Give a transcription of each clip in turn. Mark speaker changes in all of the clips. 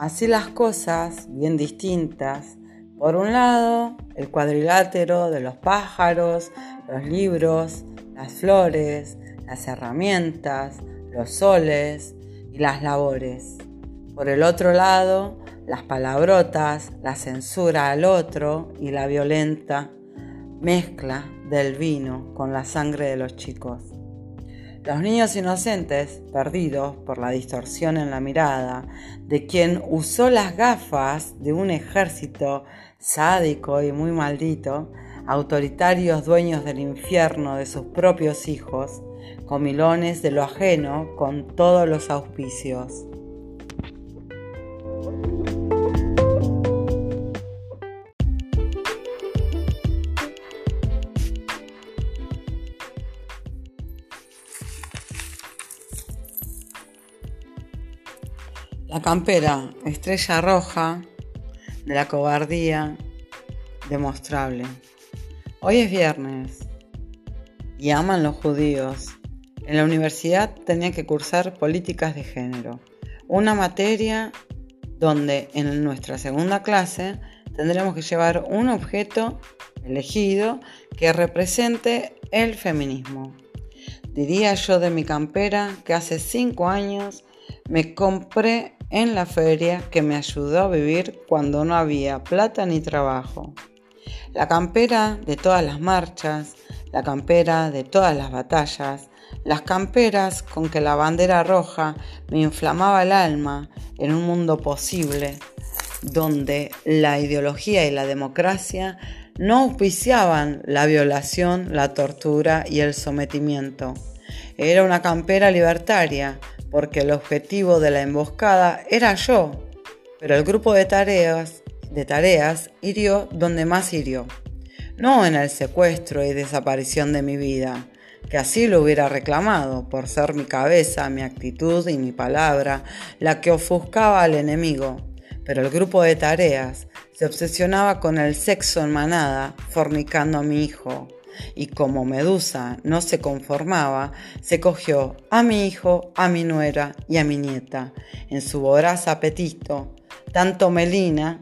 Speaker 1: Así las cosas, bien distintas. Por un lado, el cuadrilátero de los pájaros, los libros, las flores, las herramientas, los soles y las labores. Por el otro lado, las palabrotas, la censura al otro y la violenta mezcla del vino con la sangre de los chicos. Los niños inocentes, perdidos por la distorsión en la mirada de quien usó las gafas de un ejército sádico y muy maldito, autoritarios dueños del infierno de sus propios hijos, comilones de lo ajeno con todos los auspicios. La campera, estrella roja de la cobardía demostrable. Hoy es viernes y aman los judíos. En la universidad tenía que cursar políticas de género, una materia donde en nuestra segunda clase tendremos que llevar un objeto elegido que represente el feminismo. Diría yo de mi campera que hace cinco años me compré en la feria que me ayudó a vivir cuando no había plata ni trabajo. La campera de todas las marchas, la campera de todas las batallas, las camperas con que la bandera roja me inflamaba el alma en un mundo posible, donde la ideología y la democracia no auspiciaban la violación, la tortura y el sometimiento. Era una campera libertaria, porque el objetivo de la emboscada era yo, pero el grupo de tareas, de tareas hirió donde más hirió, no en el secuestro y desaparición de mi vida, que así lo hubiera reclamado por ser mi cabeza, mi actitud y mi palabra la que ofuscaba al enemigo, pero el grupo de tareas se obsesionaba con el sexo en manada, fornicando a mi hijo, y como Medusa no se conformaba, se cogió a mi hijo, a mi nuera y a mi nieta. En su voraz apetito, tanto Melina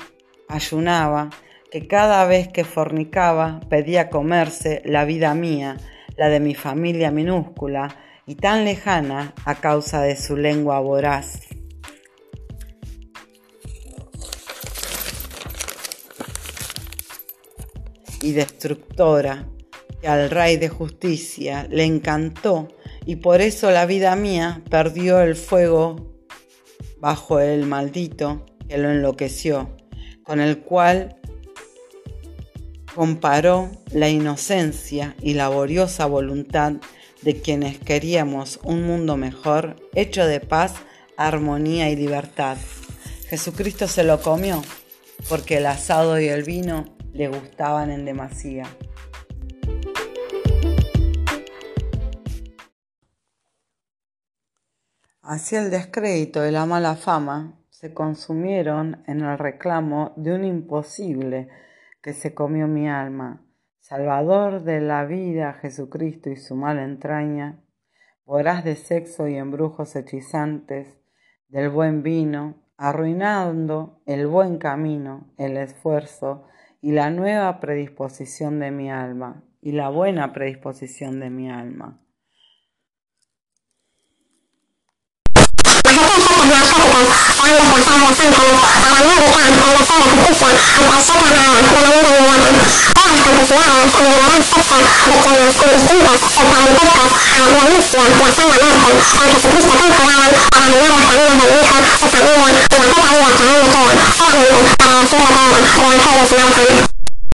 Speaker 1: ayunaba que cada vez que fornicaba pedía comerse la vida mía, la de mi familia minúscula y tan lejana a causa de su lengua voraz. y destructora que al Rey de Justicia le encantó y por eso la vida mía perdió el fuego bajo el maldito que lo enloqueció, con el cual comparó la inocencia y laboriosa voluntad de quienes queríamos un mundo mejor, hecho de paz, armonía y libertad. Jesucristo se lo comió porque el asado y el vino le gustaban en demasía. Así el descrédito y la mala fama se consumieron en el reclamo de un imposible que se comió mi alma, Salvador de la vida Jesucristo y su mala entraña, voraz de sexo y embrujos hechizantes, del buen vino, arruinando el buen camino, el esfuerzo y la nueva predisposición de mi alma, y la buena predisposición de mi alma.
Speaker 2: Para América, el deseo de justicia, el trayecto de la vida humana. Todas las complicidades y el gran sexo de quienes indistintos y parentescos a la violencia y hasta la muerte, en Jesucristo conjuraban para animar los